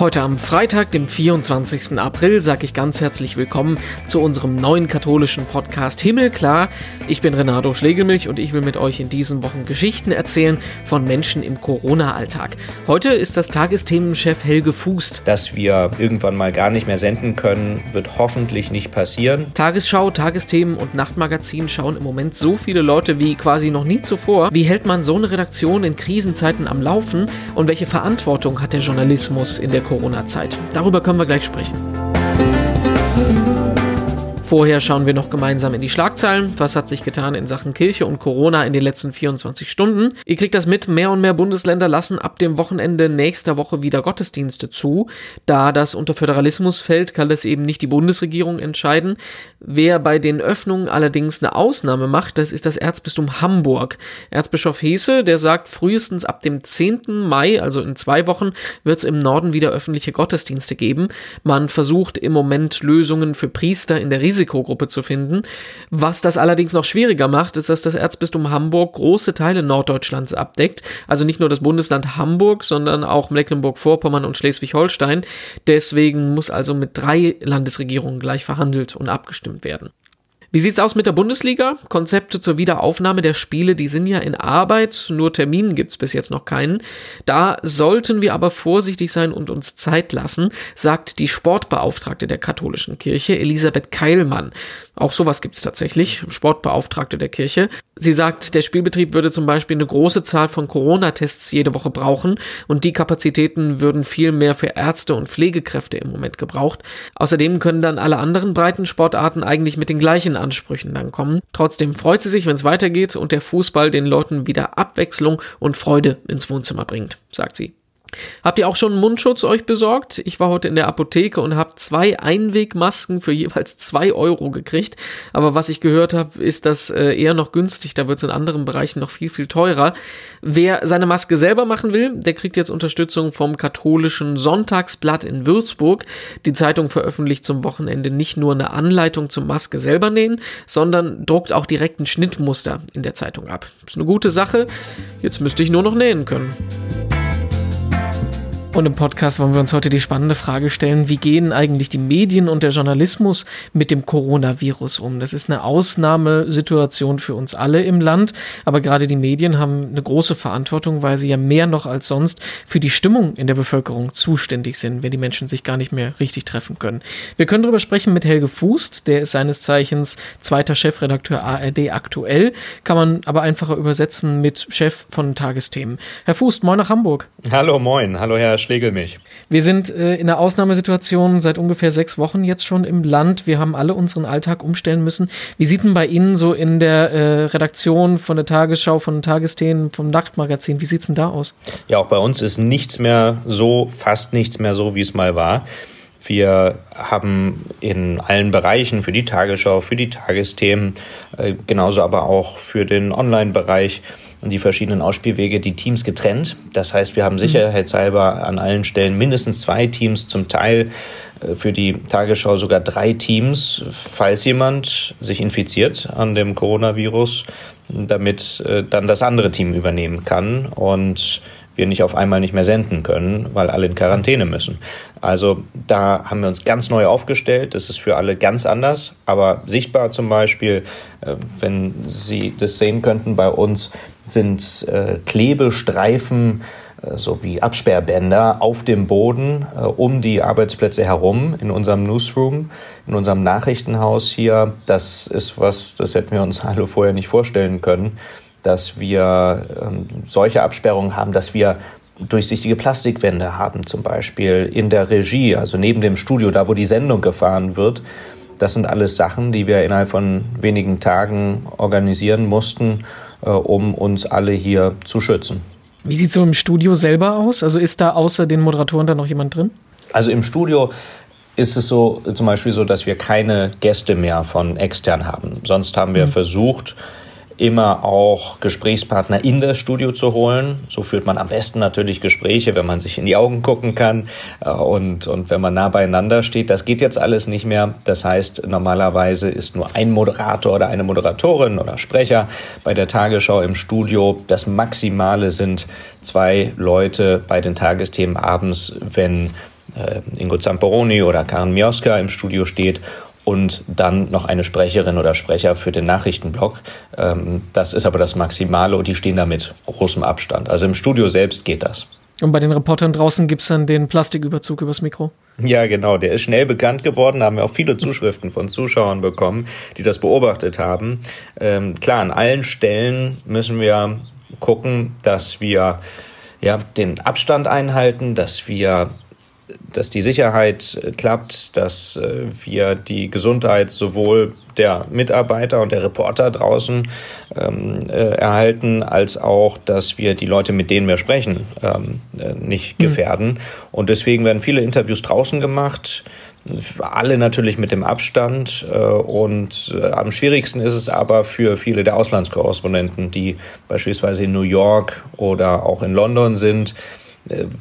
Heute am Freitag, dem 24. April, sage ich ganz herzlich willkommen zu unserem neuen katholischen Podcast Himmelklar. Ich bin Renato Schlegelmilch und ich will mit euch in diesen Wochen Geschichten erzählen von Menschen im Corona-Alltag. Heute ist das Tagesthemenchef Helge Fußt. Dass wir irgendwann mal gar nicht mehr senden können, wird hoffentlich nicht passieren. Tagesschau, Tagesthemen und Nachtmagazin schauen im Moment so viele Leute wie quasi noch nie zuvor. Wie hält man so eine Redaktion in Krisenzeiten am Laufen und welche Verantwortung hat der Journalismus in der Corona-Zeit. Darüber können wir gleich sprechen. Vorher schauen wir noch gemeinsam in die Schlagzeilen. Was hat sich getan in Sachen Kirche und Corona in den letzten 24 Stunden? Ihr kriegt das mit, mehr und mehr Bundesländer lassen ab dem Wochenende nächster Woche wieder Gottesdienste zu. Da das unter Föderalismus fällt, kann das eben nicht die Bundesregierung entscheiden. Wer bei den Öffnungen allerdings eine Ausnahme macht, das ist das Erzbistum Hamburg. Erzbischof Hese, der sagt, frühestens ab dem 10. Mai, also in zwei Wochen, wird es im Norden wieder öffentliche Gottesdienste geben. Man versucht im Moment Lösungen für Priester in der Risiko Risikogruppe zu finden. Was das allerdings noch schwieriger macht, ist, dass das Erzbistum Hamburg große Teile Norddeutschlands abdeckt. Also nicht nur das Bundesland Hamburg, sondern auch Mecklenburg-Vorpommern und Schleswig-Holstein. Deswegen muss also mit drei Landesregierungen gleich verhandelt und abgestimmt werden. Wie sieht's aus mit der Bundesliga? Konzepte zur Wiederaufnahme der Spiele, die sind ja in Arbeit, nur Terminen gibt's bis jetzt noch keinen. Da sollten wir aber vorsichtig sein und uns Zeit lassen, sagt die Sportbeauftragte der katholischen Kirche, Elisabeth Keilmann. Auch sowas gibt's tatsächlich, Sportbeauftragte der Kirche. Sie sagt, der Spielbetrieb würde zum Beispiel eine große Zahl von Corona-Tests jede Woche brauchen und die Kapazitäten würden viel mehr für Ärzte und Pflegekräfte im Moment gebraucht. Außerdem können dann alle anderen breiten Sportarten eigentlich mit den gleichen Ansprüchen dann kommen. Trotzdem freut sie sich, wenn es weitergeht und der Fußball den Leuten wieder Abwechslung und Freude ins Wohnzimmer bringt, sagt sie. Habt ihr auch schon Mundschutz euch besorgt? Ich war heute in der Apotheke und habe zwei Einwegmasken für jeweils zwei Euro gekriegt. Aber was ich gehört habe, ist das äh, eher noch günstig. Da wird es in anderen Bereichen noch viel, viel teurer. Wer seine Maske selber machen will, der kriegt jetzt Unterstützung vom katholischen Sonntagsblatt in Würzburg. Die Zeitung veröffentlicht zum Wochenende nicht nur eine Anleitung zum Maske selber nähen, sondern druckt auch direkt ein Schnittmuster in der Zeitung ab. Ist eine gute Sache. Jetzt müsste ich nur noch nähen können. Und im Podcast wollen wir uns heute die spannende Frage stellen, wie gehen eigentlich die Medien und der Journalismus mit dem Coronavirus um? Das ist eine Ausnahmesituation für uns alle im Land, aber gerade die Medien haben eine große Verantwortung, weil sie ja mehr noch als sonst für die Stimmung in der Bevölkerung zuständig sind, wenn die Menschen sich gar nicht mehr richtig treffen können. Wir können darüber sprechen mit Helge Fußt, der ist seines Zeichens zweiter Chefredakteur ARD aktuell, kann man aber einfacher übersetzen mit Chef von Tagesthemen. Herr Fußt, moin nach Hamburg. Hallo, moin. Hallo, Herr Schlegelmilch. Wir sind äh, in einer Ausnahmesituation seit ungefähr sechs Wochen jetzt schon im Land. Wir haben alle unseren Alltag umstellen müssen. Wie sieht denn bei Ihnen so in der äh, Redaktion von der Tagesschau, von den Tagesthemen, vom Nachtmagazin, wie sieht es denn da aus? Ja, auch bei uns ist nichts mehr so, fast nichts mehr so, wie es mal war. Wir haben in allen Bereichen für die Tagesschau, für die Tagesthemen, äh, genauso aber auch für den Online-Bereich und die verschiedenen Ausspielwege die Teams getrennt. Das heißt, wir haben mhm. sicherheitshalber an allen Stellen mindestens zwei Teams, zum Teil äh, für die Tagesschau sogar drei Teams, falls jemand sich infiziert an dem Coronavirus, damit äh, dann das andere Team übernehmen kann und wir nicht auf einmal nicht mehr senden können, weil alle in Quarantäne müssen. Also da haben wir uns ganz neu aufgestellt. Das ist für alle ganz anders, aber sichtbar zum Beispiel, äh, wenn Sie das sehen könnten bei uns, sind äh, Klebestreifen äh, sowie Absperrbänder auf dem Boden um die Arbeitsplätze herum in unserem Newsroom, in unserem Nachrichtenhaus hier. Das ist was, das hätten wir uns alle vorher nicht vorstellen können, dass wir ähm, solche Absperrungen haben, dass wir durchsichtige Plastikwände haben, zum Beispiel in der Regie, also neben dem Studio, da wo die Sendung gefahren wird. Das sind alles Sachen, die wir innerhalb von wenigen Tagen organisieren mussten äh, um uns alle hier zu schützen. Wie sieht es so im Studio selber aus? Also ist da außer den Moderatoren da noch jemand drin? Also im Studio ist es so zum Beispiel so, dass wir keine Gäste mehr von extern haben. Sonst haben wir mhm. versucht, immer auch Gesprächspartner in das Studio zu holen. So führt man am besten natürlich Gespräche, wenn man sich in die Augen gucken kann äh, und, und wenn man nah beieinander steht. Das geht jetzt alles nicht mehr. Das heißt, normalerweise ist nur ein Moderator oder eine Moderatorin oder Sprecher bei der Tagesschau im Studio. Das Maximale sind zwei Leute bei den Tagesthemen abends, wenn äh, Ingo Zamperoni oder Karen Mioska im Studio steht und dann noch eine Sprecherin oder Sprecher für den Nachrichtenblock. Ähm, das ist aber das Maximale und die stehen da mit großem Abstand. Also im Studio selbst geht das. Und bei den Reportern draußen gibt es dann den Plastiküberzug übers Mikro. Ja, genau. Der ist schnell bekannt geworden. Da haben wir auch viele Zuschriften von Zuschauern bekommen, die das beobachtet haben. Ähm, klar, an allen Stellen müssen wir gucken, dass wir ja, den Abstand einhalten, dass wir dass die Sicherheit äh, klappt, dass äh, wir die Gesundheit sowohl der Mitarbeiter und der Reporter draußen ähm, äh, erhalten, als auch, dass wir die Leute, mit denen wir sprechen, ähm, äh, nicht hm. gefährden. Mhm. Und deswegen werden viele Interviews draußen gemacht. Alle natürlich mit dem Abstand. Äh, und äh, am schwierigsten ist es aber für viele der Auslandskorrespondenten, die beispielsweise in New York oder auch in London sind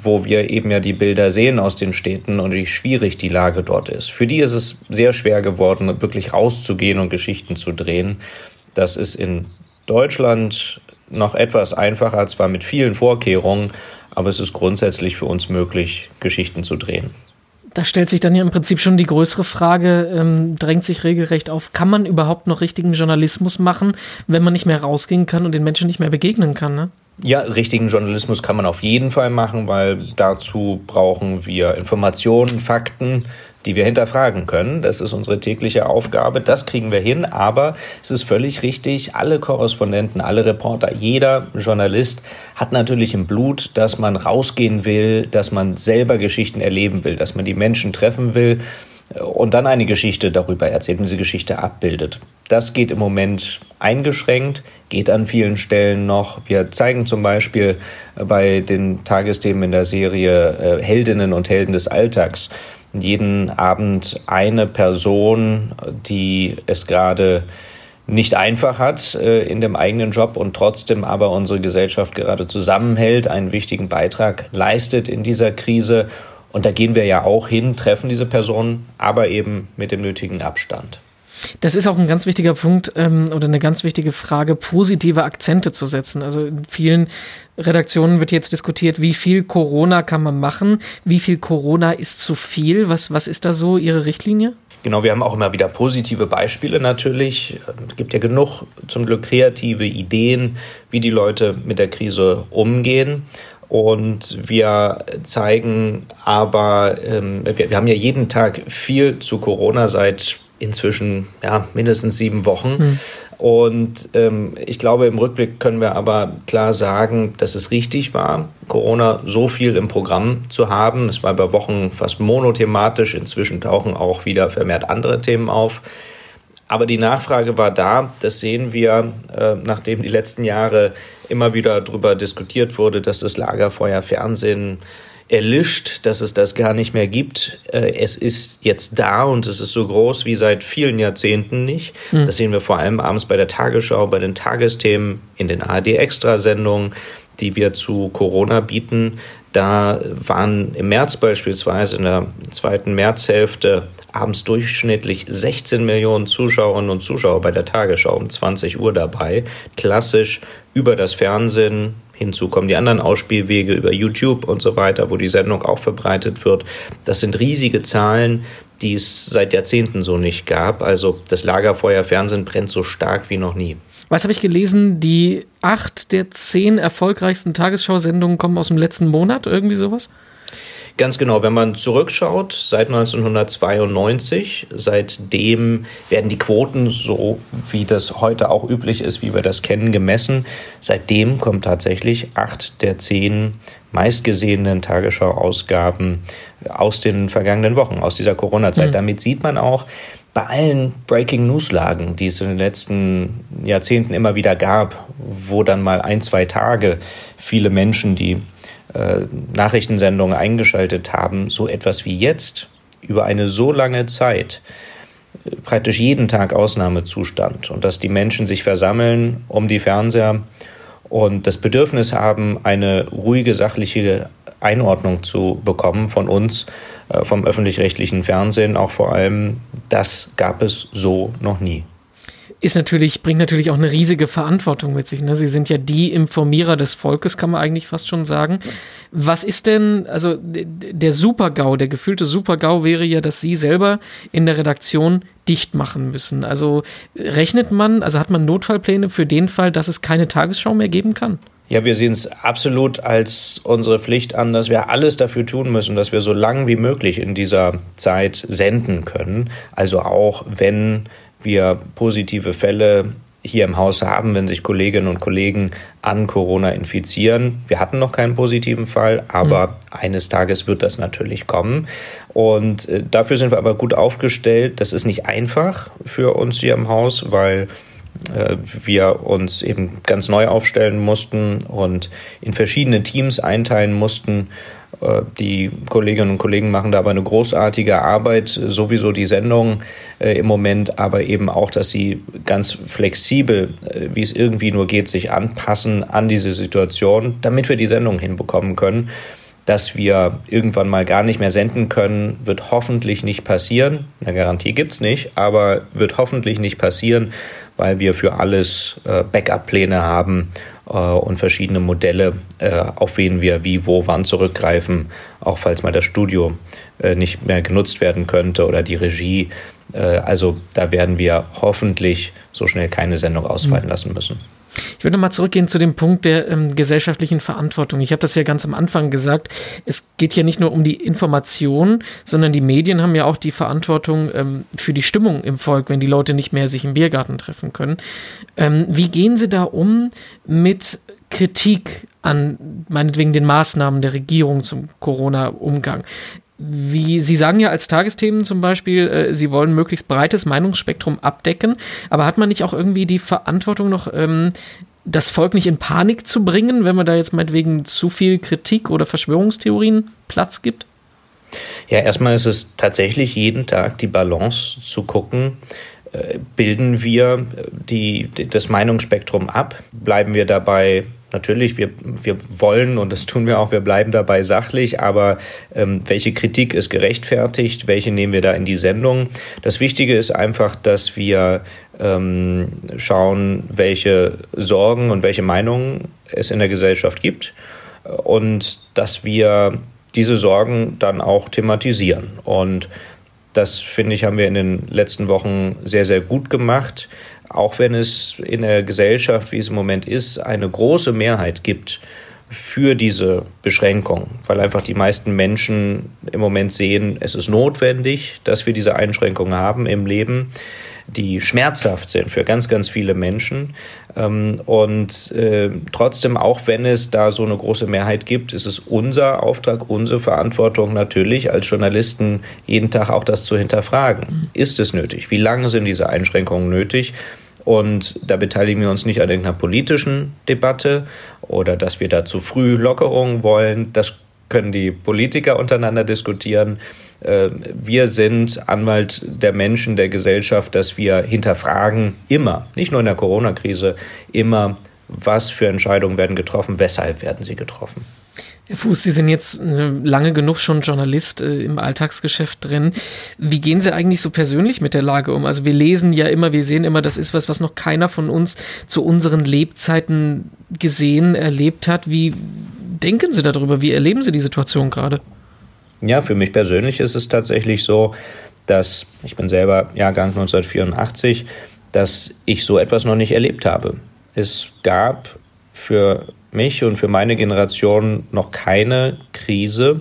wo wir eben ja die Bilder sehen aus den Städten und wie schwierig die Lage dort ist. Für die ist es sehr schwer geworden, wirklich rauszugehen und Geschichten zu drehen. Das ist in Deutschland noch etwas einfacher, zwar mit vielen Vorkehrungen, aber es ist grundsätzlich für uns möglich, Geschichten zu drehen. Da stellt sich dann ja im Prinzip schon die größere Frage, ähm, drängt sich regelrecht auf, kann man überhaupt noch richtigen Journalismus machen, wenn man nicht mehr rausgehen kann und den Menschen nicht mehr begegnen kann? Ne? Ja, richtigen Journalismus kann man auf jeden Fall machen, weil dazu brauchen wir Informationen, Fakten, die wir hinterfragen können. Das ist unsere tägliche Aufgabe. Das kriegen wir hin. Aber es ist völlig richtig, alle Korrespondenten, alle Reporter, jeder Journalist hat natürlich im Blut, dass man rausgehen will, dass man selber Geschichten erleben will, dass man die Menschen treffen will und dann eine Geschichte darüber erzählt und diese Geschichte abbildet. Das geht im Moment eingeschränkt, geht an vielen Stellen noch. Wir zeigen zum Beispiel bei den Tagesthemen in der Serie äh, Heldinnen und Helden des Alltags jeden Abend eine Person, die es gerade nicht einfach hat äh, in dem eigenen Job und trotzdem aber unsere Gesellschaft gerade zusammenhält, einen wichtigen Beitrag leistet in dieser Krise und da gehen wir ja auch hin, treffen diese Personen, aber eben mit dem nötigen Abstand. Das ist auch ein ganz wichtiger Punkt ähm, oder eine ganz wichtige Frage, positive Akzente zu setzen. Also in vielen Redaktionen wird jetzt diskutiert, wie viel Corona kann man machen, wie viel Corona ist zu viel. Was, was ist da so Ihre Richtlinie? Genau, wir haben auch immer wieder positive Beispiele natürlich. Es gibt ja genug zum Glück kreative Ideen, wie die Leute mit der Krise umgehen. Und wir zeigen aber, ähm, wir, wir, haben ja jeden Tag viel zu Corona seit inzwischen ja, mindestens sieben Wochen. Hm. Und ähm, ich glaube, im Rückblick können wir aber klar sagen, dass es richtig war, Corona so viel im Programm zu haben. Es war bei Wochen fast monothematisch. Inzwischen tauchen auch wieder vermehrt andere Themen auf. Aber die Nachfrage war da. Das sehen wir, äh, nachdem die letzten Jahre immer wieder darüber diskutiert wurde, dass das Lagerfeuer Fernsehen erlischt, dass es das gar nicht mehr gibt. Äh, es ist jetzt da und es ist so groß wie seit vielen Jahrzehnten nicht. Mhm. Das sehen wir vor allem abends bei der Tagesschau, bei den Tagesthemen, in den ARD-Extrasendungen, die wir zu Corona bieten. Da waren im März beispielsweise, in der zweiten Märzhälfte, abends durchschnittlich 16 Millionen Zuschauerinnen und Zuschauer bei der Tagesschau um 20 Uhr dabei. Klassisch über das Fernsehen. Hinzu kommen die anderen Ausspielwege über YouTube und so weiter, wo die Sendung auch verbreitet wird. Das sind riesige Zahlen, die es seit Jahrzehnten so nicht gab. Also das Lagerfeuer Fernsehen brennt so stark wie noch nie. Was habe ich gelesen? Die acht der zehn erfolgreichsten Tagesschau-Sendungen kommen aus dem letzten Monat, irgendwie sowas? Ganz genau, wenn man zurückschaut, seit 1992, seitdem werden die Quoten so, wie das heute auch üblich ist, wie wir das kennen, gemessen. Seitdem kommen tatsächlich acht der zehn meistgesehenen Tagesschau-Ausgaben aus den vergangenen Wochen, aus dieser Corona-Zeit. Mhm. Damit sieht man auch, bei allen Breaking News-Lagen, die es in den letzten Jahrzehnten immer wieder gab, wo dann mal ein, zwei Tage viele Menschen, die äh, Nachrichtensendungen eingeschaltet haben, so etwas wie jetzt über eine so lange Zeit äh, praktisch jeden Tag Ausnahmezustand und dass die Menschen sich versammeln um die Fernseher und das Bedürfnis haben, eine ruhige, sachliche Einordnung zu bekommen von uns, äh, vom öffentlich-rechtlichen Fernsehen auch vor allem, das gab es so noch nie. Ist natürlich, bringt natürlich auch eine riesige Verantwortung mit sich. Ne? Sie sind ja die Informierer des Volkes, kann man eigentlich fast schon sagen. Was ist denn, also der Super-GAU, der gefühlte Super-GAU wäre ja, dass Sie selber in der Redaktion dicht machen müssen. Also rechnet man, also hat man Notfallpläne für den Fall, dass es keine Tagesschau mehr geben kann? Ja, wir sehen es absolut als unsere Pflicht an, dass wir alles dafür tun müssen, dass wir so lang wie möglich in dieser Zeit senden können. Also auch wenn wir positive Fälle hier im Haus haben, wenn sich Kolleginnen und Kollegen an Corona infizieren. Wir hatten noch keinen positiven Fall, aber mhm. eines Tages wird das natürlich kommen. Und äh, dafür sind wir aber gut aufgestellt. Das ist nicht einfach für uns hier im Haus, weil äh, wir uns eben ganz neu aufstellen mussten und in verschiedene Teams einteilen mussten. Äh, die Kolleginnen und Kollegen machen da aber eine großartige Arbeit, sowieso die Sendung äh, im Moment, aber eben auch, dass sie ganz flexibel, wie es irgendwie nur geht, sich anpassen an diese Situation, damit wir die Sendung hinbekommen können. Dass wir irgendwann mal gar nicht mehr senden können, wird hoffentlich nicht passieren. Eine Garantie gibt es nicht, aber wird hoffentlich nicht passieren, weil wir für alles äh, Backup-Pläne haben äh, und verschiedene Modelle, äh, auf wen wir wie, wo, wann zurückgreifen, auch falls mal das Studio äh, nicht mehr genutzt werden könnte oder die Regie. Äh, also da werden wir hoffentlich so schnell keine Sendung ausfallen mhm. lassen müssen. Ich würde mal zurückgehen zu dem Punkt der ähm, gesellschaftlichen Verantwortung. Ich habe das ja ganz am Anfang gesagt. Es geht hier nicht nur um die Information, sondern die Medien haben ja auch die Verantwortung ähm, für die Stimmung im Volk, wenn die Leute nicht mehr sich im Biergarten treffen können. Ähm, wie gehen Sie da um mit Kritik an meinetwegen den Maßnahmen der Regierung zum Corona-Umgang? Wie Sie sagen ja als Tagesthemen zum Beispiel, äh, Sie wollen möglichst breites Meinungsspektrum abdecken, aber hat man nicht auch irgendwie die Verantwortung noch, ähm, das Volk nicht in Panik zu bringen, wenn man da jetzt meinetwegen zu viel Kritik oder Verschwörungstheorien Platz gibt? Ja, erstmal ist es tatsächlich jeden Tag die Balance zu gucken, äh, bilden wir die, das Meinungsspektrum ab, bleiben wir dabei natürlich, wir, wir wollen und das tun wir auch, wir bleiben dabei sachlich, aber ähm, welche Kritik ist gerechtfertigt, welche nehmen wir da in die Sendung? Das Wichtige ist einfach, dass wir ähm, schauen, welche Sorgen und welche Meinungen es in der Gesellschaft gibt und dass wir diese Sorgen dann auch thematisieren. Und das, finde ich, haben wir in den letzten Wochen sehr, sehr gut gemacht auch wenn es in der Gesellschaft, wie es im Moment ist, eine große Mehrheit gibt für diese Beschränkung, weil einfach die meisten Menschen im Moment sehen, es ist notwendig, dass wir diese Einschränkungen haben im Leben die schmerzhaft sind für ganz, ganz viele Menschen. Ähm, und äh, trotzdem, auch wenn es da so eine große Mehrheit gibt, ist es unser Auftrag, unsere Verantwortung natürlich als Journalisten jeden Tag auch das zu hinterfragen. Ist es nötig? Wie lange sind diese Einschränkungen nötig? Und da beteiligen wir uns nicht an irgendeiner politischen Debatte oder dass wir da zu früh Lockerungen wollen. Das können die Politiker untereinander diskutieren. Äh, wir sind Anwalt der Menschen, der Gesellschaft, dass wir hinterfragen immer, nicht nur in der Corona-Krise, immer, was für Entscheidungen werden getroffen, weshalb werden sie getroffen. Herr Fuß, Sie sind jetzt äh, lange genug schon Journalist äh, im Alltagsgeschäft drin. Wie gehen Sie eigentlich so persönlich mit der Lage um? Also wir lesen ja immer, wir sehen immer, das ist was, was noch keiner von uns zu unseren Lebzeiten gesehen, erlebt hat. Wie denken Sie darüber? Wie erleben Sie die Situation gerade? Ja, für mich persönlich ist es tatsächlich so, dass ich bin selber Jahrgang 1984, dass ich so etwas noch nicht erlebt habe. Es gab für mich und für meine Generation noch keine Krise,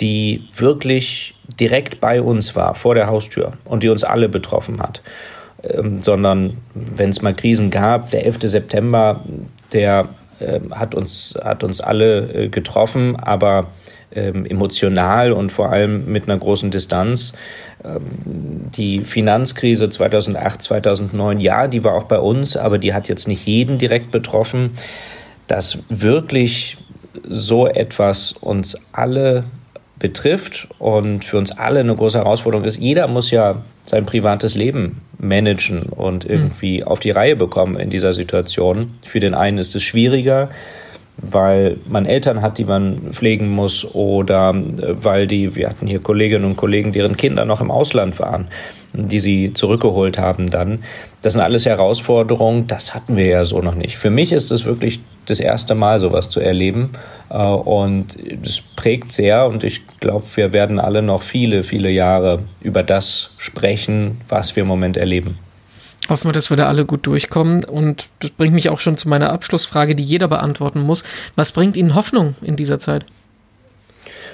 die wirklich direkt bei uns war, vor der Haustür und die uns alle betroffen hat. Ähm, sondern wenn es mal Krisen gab, der 11. September, der hat, uns, hat uns alle äh, getroffen, aber ähm, emotional und vor allem mit einer großen Distanz. Ähm, die Finanzkrise 2008, 2009, ja, die war auch bei uns, aber die hat jetzt nicht jeden direkt betroffen. Dass wirklich so etwas uns alle betrifft und für uns alle eine große Herausforderung ist. Jeder muss ja sein privates Leben managen und irgendwie mhm. auf die Reihe bekommen in dieser Situation. Für den einen ist es schwieriger, weil man Eltern hat, die man pflegen muss oder äh, weil die, wir hatten hier Kolleginnen und Kollegen, deren Kinder noch im Ausland waren. die sie zurückgeholt haben dann. Das sind alles Herausforderungen, das hatten wir ja so noch nicht. Für mich ist es wirklich das erste Mal, sowas zu erleben. Äh, und es prägt sehr und ich glaube, wir werden alle noch viele, viele Jahre über das sprechen, was wir im Moment erleben. Hoffen wir, dass wir da alle gut durchkommen. Und das bringt mich auch schon zu meiner Abschlussfrage, die jeder beantworten muss. Was bringt Ihnen Hoffnung in dieser Zeit?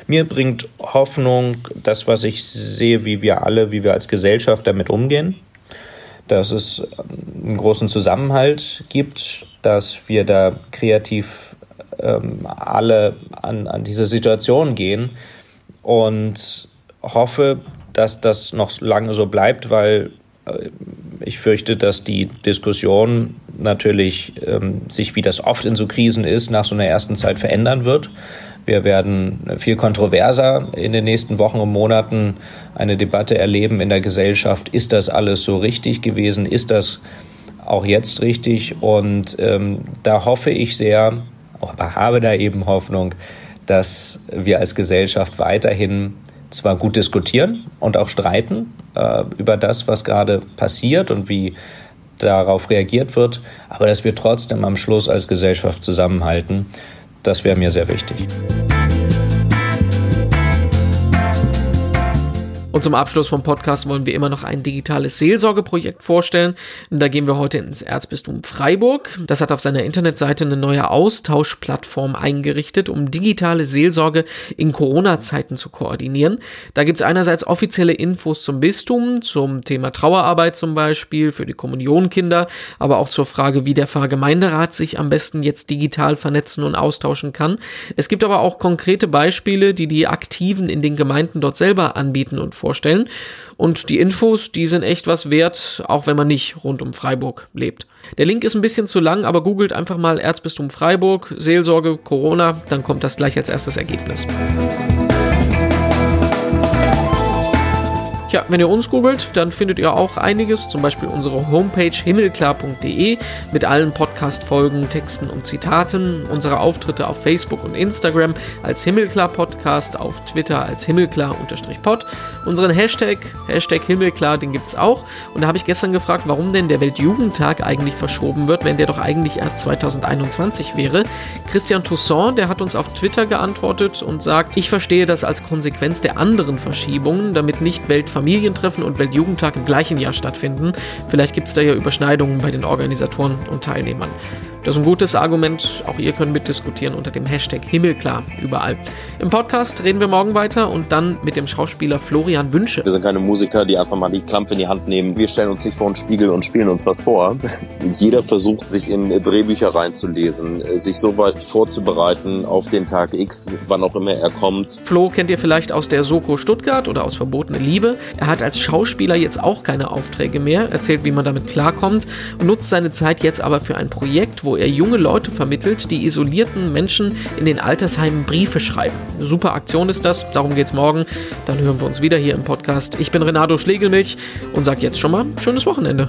Mir bringt Hoffnung das, was ich sehe, wie wir alle, wie wir als Gesellschaft damit umgehen. Dass es einen großen Zusammenhalt gibt, dass wir da kreativ ähm, alle an, an diese Situation gehen und hoffe, dass das noch lange so bleibt, weil äh, ich fürchte, dass die Diskussion natürlich ähm, sich, wie das oft in so Krisen ist, nach so einer ersten Zeit verändern wird. Wir werden viel kontroverser in den nächsten Wochen und Monaten eine Debatte erleben in der Gesellschaft. Ist das alles so richtig gewesen? Ist das auch jetzt richtig? Und ähm, da hoffe ich sehr, aber habe da eben Hoffnung, dass wir als Gesellschaft weiterhin zwar gut diskutieren und auch streiten äh, über das, was gerade passiert und wie darauf reagiert wird, aber dass wir trotzdem am Schluss als Gesellschaft zusammenhalten, das wäre mir sehr wichtig. Und zum Abschluss vom Podcast wollen wir immer noch ein digitales Seelsorgeprojekt vorstellen. Da gehen wir heute ins Erzbistum Freiburg. Das hat auf seiner Internetseite eine neue Austauschplattform eingerichtet, um digitale Seelsorge in Corona-Zeiten zu koordinieren. Da gibt es einerseits offizielle Infos zum Bistum, zum Thema Trauerarbeit zum Beispiel, für die Kommunionkinder, aber auch zur Frage, wie der Pfarrgemeinderat sich am besten jetzt digital vernetzen und austauschen kann. Es gibt aber auch konkrete Beispiele, die die Aktiven in den Gemeinden dort selber anbieten und vorstellen. Und die Infos, die sind echt was wert, auch wenn man nicht rund um Freiburg lebt. Der Link ist ein bisschen zu lang, aber googelt einfach mal Erzbistum Freiburg, Seelsorge, Corona, dann kommt das gleich als erstes Ergebnis. Ja, wenn ihr uns googelt, dann findet ihr auch einiges, zum Beispiel unsere Homepage himmelklar.de mit allen Podcast-Folgen, Texten und Zitaten, unsere Auftritte auf Facebook und Instagram als Himmelklar Podcast, auf Twitter als Himmelklar-Pod, unseren Hashtag, Hashtag Himmelklar, den gibt's auch. Und da habe ich gestern gefragt, warum denn der Weltjugendtag eigentlich verschoben wird, wenn der doch eigentlich erst 2021 wäre. Christian Toussaint, der hat uns auf Twitter geantwortet und sagt, ich verstehe das als Konsequenz der anderen Verschiebungen, damit nicht Weltfamilien Familientreffen und Weltjugendtag im gleichen Jahr stattfinden. Vielleicht gibt es da ja Überschneidungen bei den Organisatoren und Teilnehmern. Das ist ein gutes Argument. Auch ihr könnt mitdiskutieren unter dem Hashtag Himmelklar überall. Im Podcast reden wir morgen weiter und dann mit dem Schauspieler Florian Wünsche. Wir sind keine Musiker, die einfach mal die Klampe in die Hand nehmen. Wir stellen uns nicht vor einen Spiegel und spielen uns was vor. Jeder versucht, sich in Drehbücher reinzulesen, sich so weit vorzubereiten auf den Tag X, wann auch immer er kommt. Flo kennt ihr vielleicht aus der Soko Stuttgart oder aus Verbotene Liebe. Er hat als Schauspieler jetzt auch keine Aufträge mehr, erzählt, wie man damit klarkommt und nutzt seine Zeit jetzt aber für ein Projekt, wo er junge Leute vermittelt, die isolierten Menschen in den Altersheimen Briefe schreiben. Eine super Aktion ist das, darum geht's morgen. Dann hören wir uns wieder hier im Podcast. Ich bin Renato Schlegelmilch und sage jetzt schon mal schönes Wochenende.